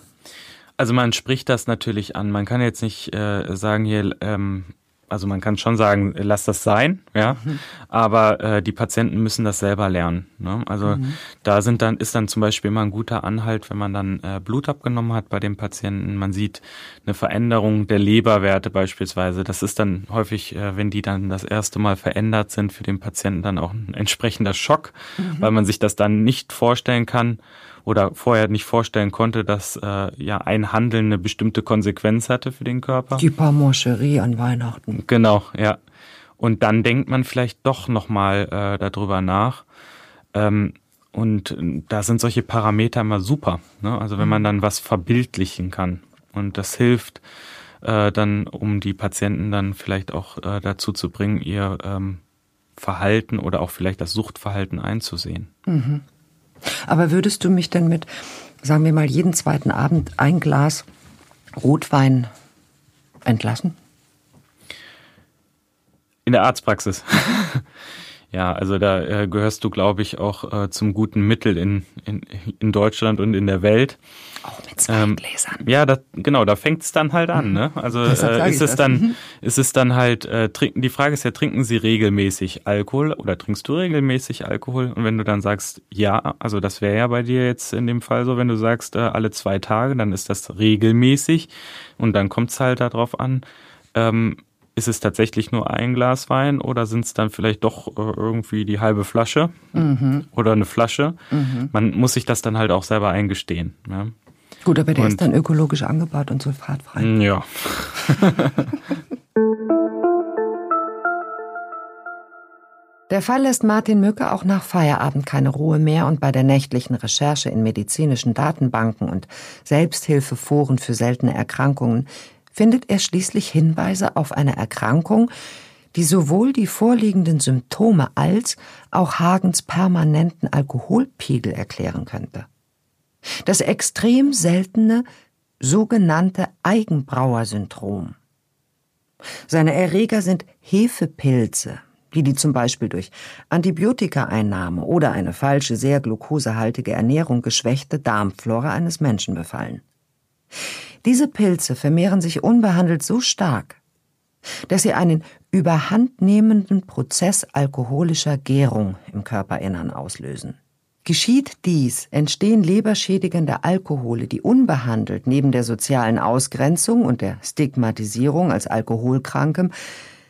Also man spricht das natürlich an. Man kann jetzt nicht äh, sagen hier, ähm, also man kann schon sagen, lass das sein, ja, mhm. aber äh, die Patienten müssen das selber lernen. Ne? Also mhm. da sind dann ist dann zum Beispiel immer ein guter Anhalt, wenn man dann äh, Blut abgenommen hat bei dem Patienten. Man sieht eine Veränderung der Leberwerte beispielsweise. Das ist dann häufig, äh, wenn die dann das erste Mal verändert sind, für den Patienten dann auch ein entsprechender Schock, mhm. weil man sich das dann nicht vorstellen kann oder vorher nicht vorstellen konnte, dass äh, ja ein Handeln eine bestimmte Konsequenz hatte für den Körper. Die Parmoncherie an Weihnachten. Genau, ja. Und dann denkt man vielleicht doch nochmal äh, darüber nach. Ähm, und da sind solche Parameter immer super. Ne? Also wenn man mhm. dann was verbildlichen kann. Und das hilft äh, dann, um die Patienten dann vielleicht auch äh, dazu zu bringen, ihr ähm, Verhalten oder auch vielleicht das Suchtverhalten einzusehen. Mhm. Aber würdest du mich denn mit, sagen wir mal, jeden zweiten Abend ein Glas Rotwein entlassen? In der Arztpraxis. (laughs) Ja, also da äh, gehörst du, glaube ich, auch äh, zum guten Mittel in, in, in Deutschland und in der Welt. Auch mit zwei ähm, Gläsern. Ja, das, genau, da fängt es dann halt an. Ne? Also äh, ist es dann, mhm. ist es dann halt, äh, trinken, die Frage ist ja, trinken sie regelmäßig Alkohol oder trinkst du regelmäßig Alkohol? Und wenn du dann sagst, ja, also das wäre ja bei dir jetzt in dem Fall so, wenn du sagst, äh, alle zwei Tage, dann ist das regelmäßig und dann kommt es halt darauf an, ähm, ist es tatsächlich nur ein Glas Wein oder sind es dann vielleicht doch äh, irgendwie die halbe Flasche mhm. oder eine Flasche? Mhm. Man muss sich das dann halt auch selber eingestehen. Ja. Gut, aber der und, ist dann ökologisch angebaut und sulfatfrei. Mm, ja. (laughs) Der Fall lässt Martin Mücke auch nach Feierabend keine Ruhe mehr und bei der nächtlichen Recherche in medizinischen Datenbanken und Selbsthilfeforen für seltene Erkrankungen findet er schließlich Hinweise auf eine Erkrankung, die sowohl die vorliegenden Symptome als auch Hagens permanenten Alkoholpegel erklären könnte. Das extrem seltene sogenannte Eigenbrauer-Syndrom. Seine Erreger sind Hefepilze, die die zum Beispiel durch Antibiotikaeinnahme oder eine falsche, sehr glukosehaltige Ernährung geschwächte Darmflora eines Menschen befallen. Diese Pilze vermehren sich unbehandelt so stark, dass sie einen überhandnehmenden Prozess alkoholischer Gärung im Körperinnern auslösen. Geschieht dies, entstehen leberschädigende Alkohole, die unbehandelt neben der sozialen Ausgrenzung und der Stigmatisierung als Alkoholkrankem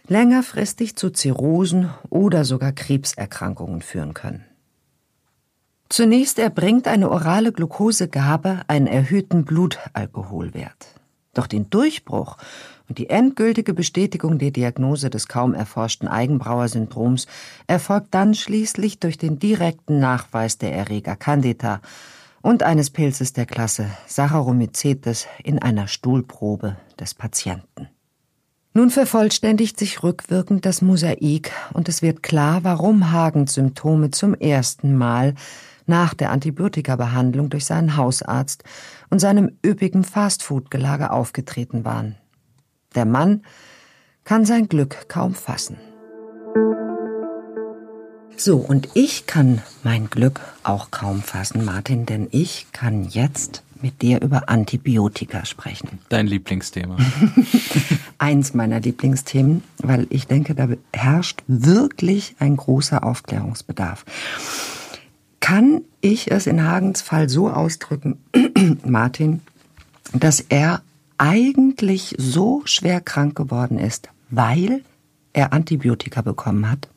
längerfristig zu Zirrhosen oder sogar Krebserkrankungen führen können. Zunächst erbringt eine orale Glukosegabe einen erhöhten Blutalkoholwert. Doch den Durchbruch und die endgültige Bestätigung der Diagnose des kaum erforschten Eigenbrauer-Syndroms erfolgt dann schließlich durch den direkten Nachweis der Erreger Candida und eines Pilzes der Klasse Saccharomycetes in einer Stuhlprobe des Patienten. Nun vervollständigt sich rückwirkend das Mosaik und es wird klar, warum Hagens Symptome zum ersten Mal nach der Antibiotikabehandlung durch seinen Hausarzt und seinem üppigen Fastfood-Gelage aufgetreten waren. Der Mann kann sein Glück kaum fassen. So, und ich kann mein Glück auch kaum fassen, Martin, denn ich kann jetzt mit dir über Antibiotika sprechen. Dein Lieblingsthema. (laughs) Eins meiner Lieblingsthemen, weil ich denke, da herrscht wirklich ein großer Aufklärungsbedarf. Kann ich es in Hagens Fall so ausdrücken, (clears throat) Martin, dass er eigentlich so schwer krank geworden ist, weil er Antibiotika bekommen hat?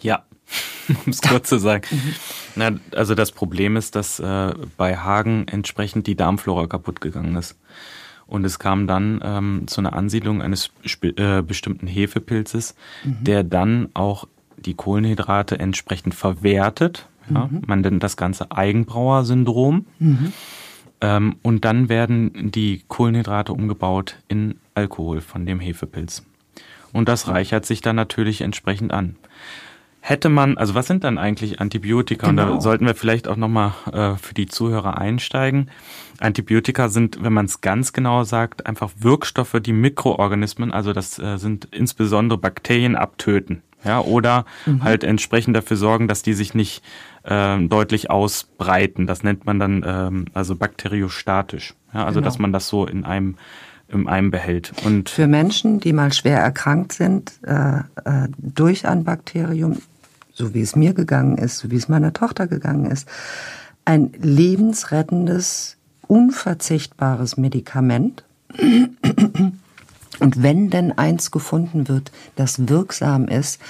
Ja, (laughs) um es kurz zu sagen. Na, also das Problem ist, dass äh, bei Hagen entsprechend die Darmflora kaputt gegangen ist. Und es kam dann ähm, zu einer Ansiedlung eines äh, bestimmten Hefepilzes, mhm. der dann auch die Kohlenhydrate entsprechend verwertet ja? Mhm. Man nennt das Ganze Eigenbrauer-Syndrom. Mhm. Ähm, und dann werden die Kohlenhydrate umgebaut in Alkohol von dem Hefepilz. Und das reichert sich dann natürlich entsprechend an. Hätte man, also was sind dann eigentlich Antibiotika? Genau. Und da genau. sollten wir vielleicht auch nochmal äh, für die Zuhörer einsteigen. Antibiotika sind, wenn man es ganz genau sagt, einfach Wirkstoffe, die Mikroorganismen, also das äh, sind insbesondere Bakterien, abtöten. Ja, oder mhm. halt entsprechend dafür sorgen, dass die sich nicht äh, deutlich ausbreiten. Das nennt man dann ähm, also bakteriostatisch. Ja, also genau. dass man das so in einem in einem behält. Und für Menschen, die mal schwer erkrankt sind äh, äh, durch ein Bakterium, so wie es mir gegangen ist, so wie es meiner Tochter gegangen ist, ein lebensrettendes, unverzichtbares Medikament. Und wenn denn eins gefunden wird, das wirksam ist,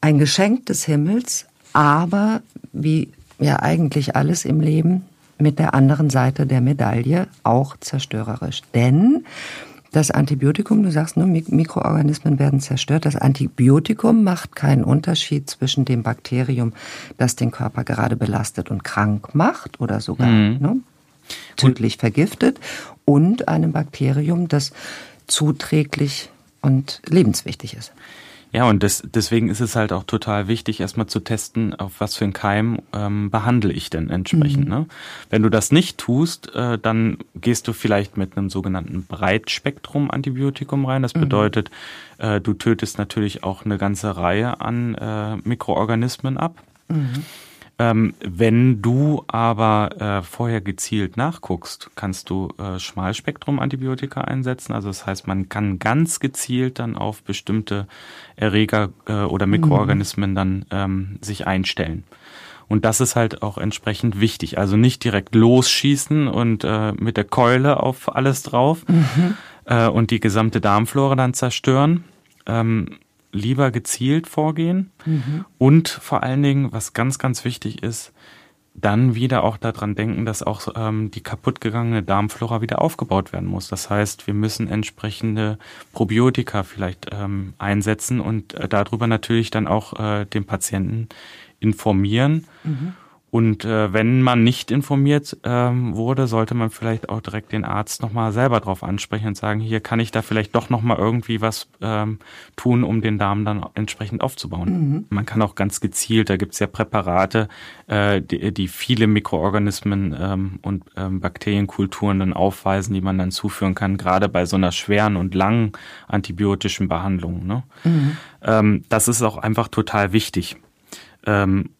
ein Geschenk des Himmels, aber wie ja eigentlich alles im Leben mit der anderen Seite der Medaille auch zerstörerisch. Denn das Antibiotikum, du sagst nur, Mikroorganismen werden zerstört. Das Antibiotikum macht keinen Unterschied zwischen dem Bakterium, das den Körper gerade belastet und krank macht oder sogar mhm. ne, tödlich vergiftet, und einem Bakterium, das zuträglich und lebenswichtig ist. Ja, und das, deswegen ist es halt auch total wichtig, erstmal zu testen, auf was für einen Keim ähm, behandle ich denn entsprechend. Mhm. Ne? Wenn du das nicht tust, äh, dann gehst du vielleicht mit einem sogenannten Breitspektrum-Antibiotikum rein. Das mhm. bedeutet, äh, du tötest natürlich auch eine ganze Reihe an äh, Mikroorganismen ab. Mhm. Ähm, wenn du aber äh, vorher gezielt nachguckst, kannst du äh, Schmalspektrum-Antibiotika einsetzen. Also das heißt, man kann ganz gezielt dann auf bestimmte Erreger äh, oder Mikroorganismen mhm. dann ähm, sich einstellen. Und das ist halt auch entsprechend wichtig. Also nicht direkt losschießen und äh, mit der Keule auf alles drauf mhm. äh, und die gesamte Darmflora dann zerstören. Ähm, lieber gezielt vorgehen mhm. und vor allen Dingen, was ganz, ganz wichtig ist, dann wieder auch daran denken, dass auch ähm, die kaputtgegangene Darmflora wieder aufgebaut werden muss. Das heißt, wir müssen entsprechende Probiotika vielleicht ähm, einsetzen und äh, darüber natürlich dann auch äh, den Patienten informieren. Mhm. Und äh, wenn man nicht informiert ähm, wurde, sollte man vielleicht auch direkt den Arzt nochmal selber drauf ansprechen und sagen, hier kann ich da vielleicht doch nochmal irgendwie was ähm, tun, um den Darm dann entsprechend aufzubauen. Mhm. Man kann auch ganz gezielt, da gibt's ja Präparate, äh, die, die viele Mikroorganismen ähm, und ähm, Bakterienkulturen dann aufweisen, die man dann zuführen kann, gerade bei so einer schweren und langen antibiotischen Behandlung. Ne? Mhm. Ähm, das ist auch einfach total wichtig. Ähm,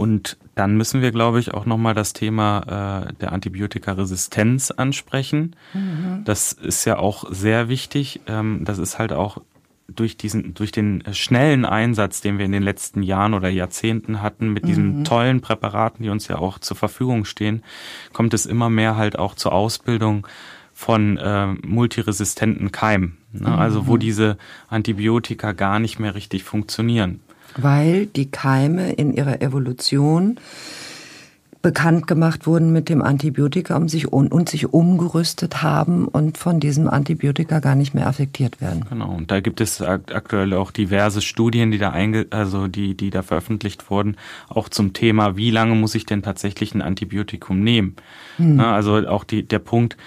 und dann müssen wir, glaube ich, auch nochmal das Thema äh, der Antibiotikaresistenz ansprechen. Mhm. Das ist ja auch sehr wichtig. Ähm, das ist halt auch durch diesen, durch den schnellen Einsatz, den wir in den letzten Jahren oder Jahrzehnten hatten, mit diesen mhm. tollen Präparaten, die uns ja auch zur Verfügung stehen, kommt es immer mehr halt auch zur Ausbildung von äh, multiresistenten Keimen. Ne? Mhm. Also wo diese Antibiotika gar nicht mehr richtig funktionieren weil die Keime in ihrer Evolution bekannt gemacht wurden mit dem Antibiotika um sich und, und sich umgerüstet haben und von diesem Antibiotika gar nicht mehr affektiert werden. Genau. Und da gibt es aktuell auch diverse Studien, die da einge also die die da veröffentlicht wurden, auch zum Thema, wie lange muss ich denn tatsächlich ein Antibiotikum nehmen? Hm. Also auch die der Punkt,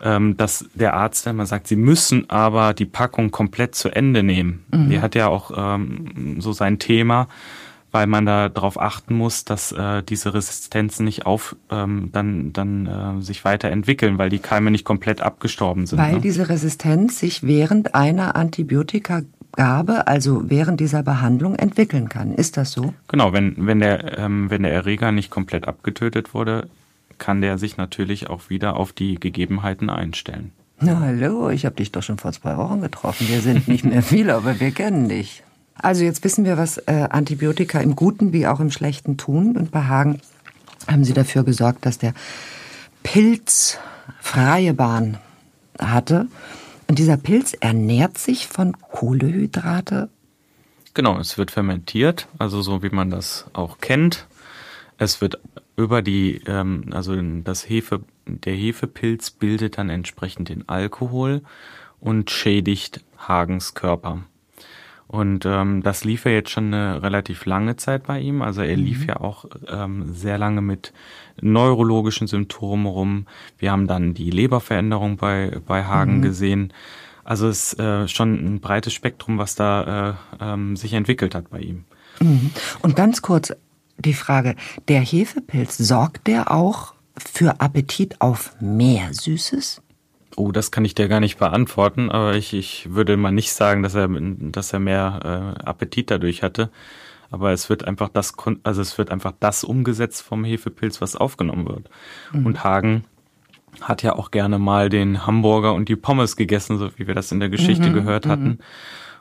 dass der Arzt immer sagt, sie müssen aber die Packung komplett zu Ende nehmen. Mhm. Die hat ja auch ähm, so sein Thema, weil man da darauf achten muss, dass äh, diese Resistenzen nicht auf ähm, dann dann äh, sich weiterentwickeln, weil die Keime nicht komplett abgestorben sind. Weil ne? diese Resistenz sich während einer Antibiotikagabe, also während dieser Behandlung entwickeln kann. Ist das so? Genau, wenn wenn der ähm, wenn der Erreger nicht komplett abgetötet wurde, kann der sich natürlich auch wieder auf die Gegebenheiten einstellen. Na hallo, ich habe dich doch schon vor zwei Wochen getroffen. Wir sind nicht mehr viele, aber wir kennen dich. Also jetzt wissen wir, was äh, Antibiotika im Guten wie auch im Schlechten tun. Und bei Hagen haben sie dafür gesorgt, dass der Pilz freie Bahn hatte. Und dieser Pilz ernährt sich von Kohlehydrate. Genau, es wird fermentiert, also so wie man das auch kennt. Es wird über die, ähm, also das Hefe, der Hefepilz bildet dann entsprechend den Alkohol und schädigt Hagens Körper. Und ähm, das lief ja jetzt schon eine relativ lange Zeit bei ihm. Also er lief mhm. ja auch ähm, sehr lange mit neurologischen Symptomen rum. Wir haben dann die Leberveränderung bei, bei Hagen mhm. gesehen. Also es ist äh, schon ein breites Spektrum, was da äh, ähm, sich entwickelt hat bei ihm. Mhm. Und ganz kurz, die Frage, der Hefepilz, sorgt der auch für Appetit auf mehr Süßes? Oh, das kann ich dir gar nicht beantworten, aber ich, ich würde mal nicht sagen, dass er, dass er mehr äh, Appetit dadurch hatte. Aber es wird einfach das, also es wird einfach das umgesetzt vom Hefepilz, was aufgenommen wird. Mhm. Und Hagen hat ja auch gerne mal den Hamburger und die Pommes gegessen, so wie wir das in der Geschichte mhm. gehört hatten.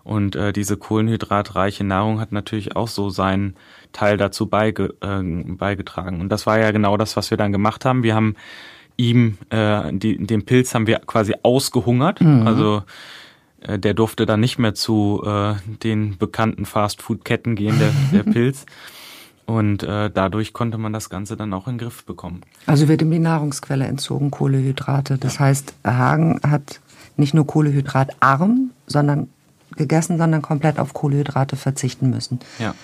Und äh, diese kohlenhydratreiche Nahrung hat natürlich auch so seinen Teil dazu beige, äh, beigetragen. Und das war ja genau das, was wir dann gemacht haben. Wir haben ihm, äh, die, den Pilz haben wir quasi ausgehungert. Mhm. Also äh, der durfte dann nicht mehr zu äh, den bekannten Fast-Food-Ketten gehen, der, der (laughs) Pilz. Und äh, dadurch konnte man das Ganze dann auch in den Griff bekommen. Also wird ihm die Nahrungsquelle entzogen, Kohlehydrate. Das heißt, Hagen hat nicht nur kohlehydratarm, sondern gegessen, sondern komplett auf Kohlenhydrate verzichten müssen. Ja.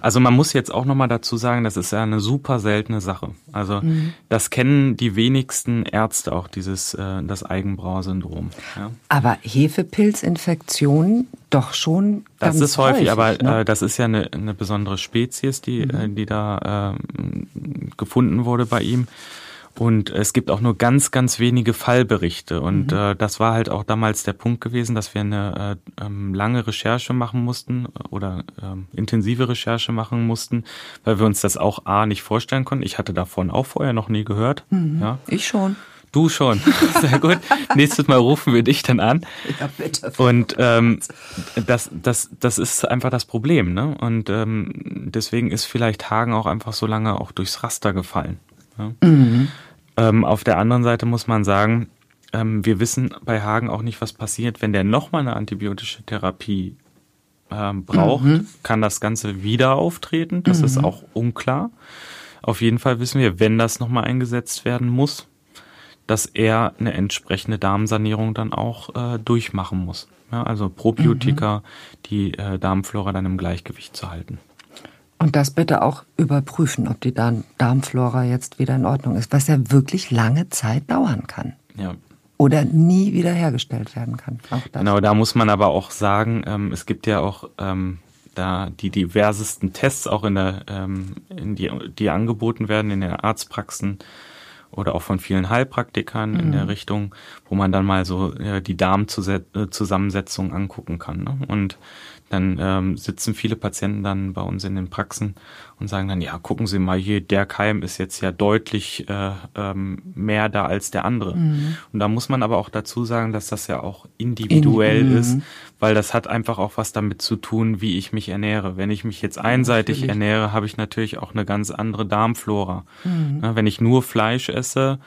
Also man muss jetzt auch nochmal dazu sagen, das ist ja eine super seltene Sache. Also mhm. das kennen die wenigsten Ärzte auch, dieses äh, das Eigenbrauersyndrom. Ja. Aber Hefepilzinfektionen doch schon. Das ist häufig, häufig aber ne? äh, das ist ja eine, eine besondere Spezies, die, mhm. äh, die da äh, gefunden wurde bei ihm. Und es gibt auch nur ganz, ganz wenige Fallberichte. Und mhm. äh, das war halt auch damals der Punkt gewesen, dass wir eine äh, ähm, lange Recherche machen mussten oder äh, intensive Recherche machen mussten, weil wir uns das auch A nicht vorstellen konnten. Ich hatte davon auch vorher noch nie gehört. Mhm. Ja. Ich schon. Du schon. (laughs) Sehr gut. Nächstes Mal rufen wir dich dann an. Ja, bitte. Und ähm, das, das, das ist einfach das Problem. Ne? Und ähm, deswegen ist vielleicht Hagen auch einfach so lange auch durchs Raster gefallen. Ja? Mhm. Ähm, auf der anderen Seite muss man sagen, ähm, wir wissen bei Hagen auch nicht, was passiert, wenn der nochmal eine antibiotische Therapie ähm, braucht. Mhm. Kann das Ganze wieder auftreten? Das mhm. ist auch unklar. Auf jeden Fall wissen wir, wenn das nochmal eingesetzt werden muss, dass er eine entsprechende Darmsanierung dann auch äh, durchmachen muss. Ja, also Probiotika, mhm. die äh, Darmflora dann im Gleichgewicht zu halten. Und das bitte auch überprüfen, ob die Darmflora jetzt wieder in Ordnung ist, was ja wirklich lange Zeit dauern kann. Ja. Oder nie wiederhergestellt werden kann. Genau, da muss man aber auch sagen, ähm, es gibt ja auch ähm, da die diversesten Tests auch in der, ähm, in die, die angeboten werden in den Arztpraxen oder auch von vielen Heilpraktikern mhm. in der mhm. Richtung, wo man dann mal so äh, die Darmzusammensetzung angucken kann. Ne? Und dann ähm, sitzen viele Patienten dann bei uns in den Praxen und sagen dann, ja, gucken Sie mal hier, der Keim ist jetzt ja deutlich äh, ähm, mehr da als der andere. Mhm. Und da muss man aber auch dazu sagen, dass das ja auch individuell in, ist, weil das hat einfach auch was damit zu tun, wie ich mich ernähre. Wenn ich mich jetzt einseitig natürlich. ernähre, habe ich natürlich auch eine ganz andere Darmflora. Mhm. Na, wenn ich nur Fleisch esse,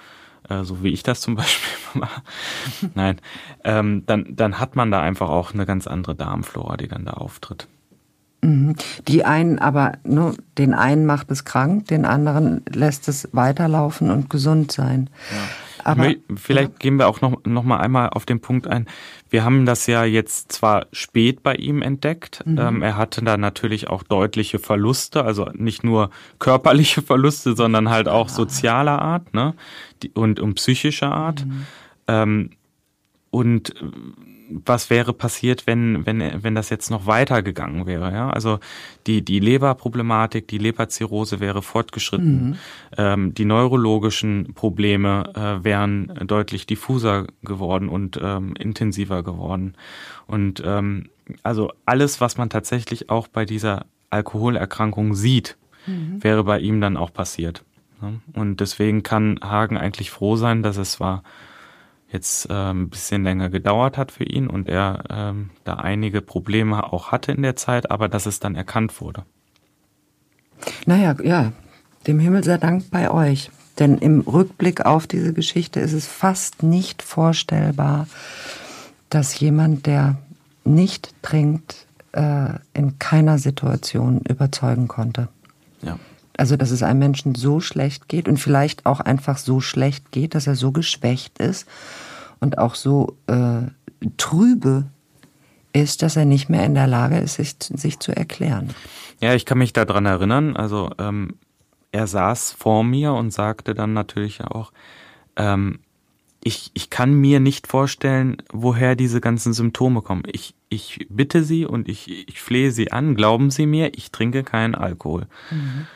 äh, so wie ich das zum (laughs) Beispiel mache, nein, ähm, dann, dann hat man da einfach auch eine ganz andere Darmflora, die dann da auftritt. Mhm. Die einen aber, ne, den einen macht es krank, den anderen lässt es weiterlaufen und gesund sein. Ja. Aber, Vielleicht ja. gehen wir auch noch, noch mal einmal auf den Punkt ein. Wir haben das ja jetzt zwar spät bei ihm entdeckt. Mhm. Ähm, er hatte da natürlich auch deutliche Verluste, also nicht nur körperliche Verluste, sondern halt auch sozialer Art ne? und, und psychischer Art. Mhm. Ähm, und was wäre passiert, wenn, wenn, wenn das jetzt noch weitergegangen wäre. Ja? Also die, die Leberproblematik, die Leberzirrhose wäre fortgeschritten. Mhm. Ähm, die neurologischen Probleme äh, wären deutlich diffuser geworden und ähm, intensiver geworden. Und ähm, also alles, was man tatsächlich auch bei dieser Alkoholerkrankung sieht, mhm. wäre bei ihm dann auch passiert. Und deswegen kann Hagen eigentlich froh sein, dass es war jetzt äh, ein bisschen länger gedauert hat für ihn und er ähm, da einige Probleme auch hatte in der Zeit, aber dass es dann erkannt wurde. Naja, ja, dem Himmel sei Dank bei euch. Denn im Rückblick auf diese Geschichte ist es fast nicht vorstellbar, dass jemand, der nicht trinkt, äh, in keiner Situation überzeugen konnte. Ja. Also, dass es einem Menschen so schlecht geht und vielleicht auch einfach so schlecht geht, dass er so geschwächt ist und auch so äh, trübe ist, dass er nicht mehr in der Lage ist, sich, sich zu erklären. Ja, ich kann mich daran erinnern. Also ähm, er saß vor mir und sagte dann natürlich auch, ähm, ich, ich kann mir nicht vorstellen, woher diese ganzen Symptome kommen. Ich, ich bitte Sie und ich, ich flehe Sie an, glauben Sie mir, ich trinke keinen Alkohol. Mhm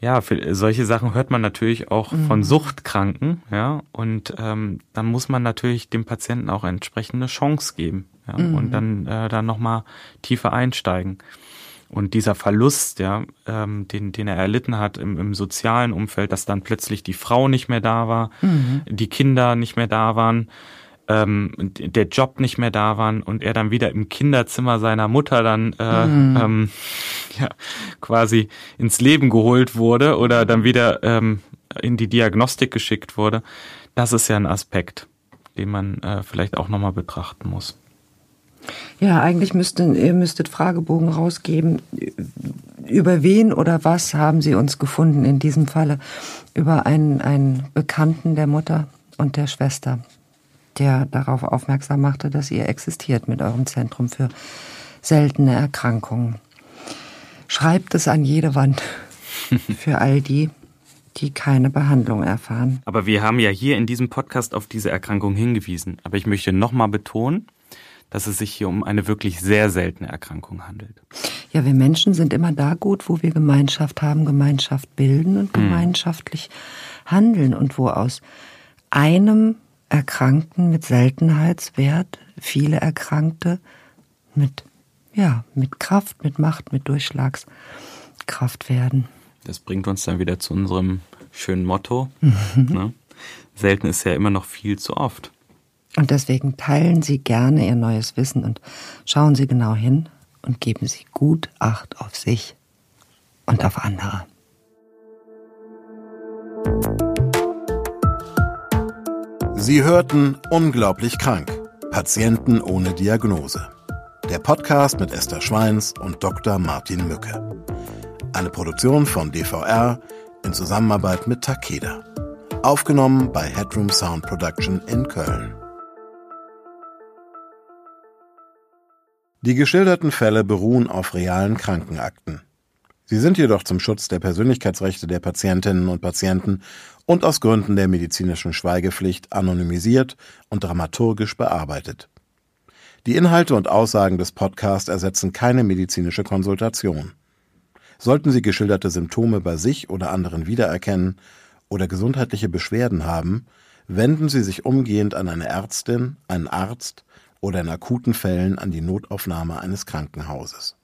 ja, für solche Sachen hört man natürlich auch mhm. von Suchtkranken, ja, und ähm, dann muss man natürlich dem Patienten auch entsprechende Chance geben, ja, mhm. und dann äh, dann nochmal tiefer einsteigen. Und dieser Verlust, ja, ähm, den, den er erlitten hat im, im sozialen Umfeld, dass dann plötzlich die Frau nicht mehr da war, mhm. die Kinder nicht mehr da waren, ähm, der Job nicht mehr da waren und er dann wieder im Kinderzimmer seiner Mutter dann äh, mhm. ähm, ja, quasi ins Leben geholt wurde oder dann wieder ähm, in die Diagnostik geschickt wurde, das ist ja ein Aspekt, den man äh, vielleicht auch nochmal betrachten muss. Ja, eigentlich müssten, ihr müsstet Fragebogen rausgeben. Über wen oder was haben Sie uns gefunden in diesem Falle? Über einen, einen Bekannten der Mutter und der Schwester der darauf aufmerksam machte, dass ihr existiert mit eurem Zentrum für seltene Erkrankungen. Schreibt es an jede Wand. (laughs) Für all die, die keine Behandlung erfahren. Aber wir haben ja hier in diesem Podcast auf diese Erkrankung hingewiesen. Aber ich möchte nochmal betonen, dass es sich hier um eine wirklich sehr seltene Erkrankung handelt. Ja, wir Menschen sind immer da gut, wo wir Gemeinschaft haben, Gemeinschaft bilden und hm. gemeinschaftlich handeln und wo aus einem Erkrankten mit Seltenheitswert viele Erkrankte mit, ja, mit Kraft, mit Macht, mit Durchschlagskraft werden. Das bringt uns dann wieder zu unserem schönen Motto. ne? Selten ist ja immer noch viel zu oft. Und deswegen teilen Sie gerne Ihr neues Wissen und schauen Sie genau hin und geben Sie gut Acht auf sich und auf andere. Sie hörten Unglaublich krank. Patienten ohne Diagnose. Der Podcast mit Esther Schweins und Dr. Martin Mücke. Eine Produktion von DVR in Zusammenarbeit mit Takeda. Aufgenommen bei Headroom Sound Production in Köln. Die geschilderten Fälle beruhen auf realen Krankenakten. Sie sind jedoch zum Schutz der Persönlichkeitsrechte der Patientinnen und Patienten und aus Gründen der medizinischen Schweigepflicht anonymisiert und dramaturgisch bearbeitet. Die Inhalte und Aussagen des Podcasts ersetzen keine medizinische Konsultation. Sollten Sie geschilderte Symptome bei sich oder anderen wiedererkennen oder gesundheitliche Beschwerden haben, wenden Sie sich umgehend an eine Ärztin, einen Arzt oder in akuten Fällen an die Notaufnahme eines Krankenhauses.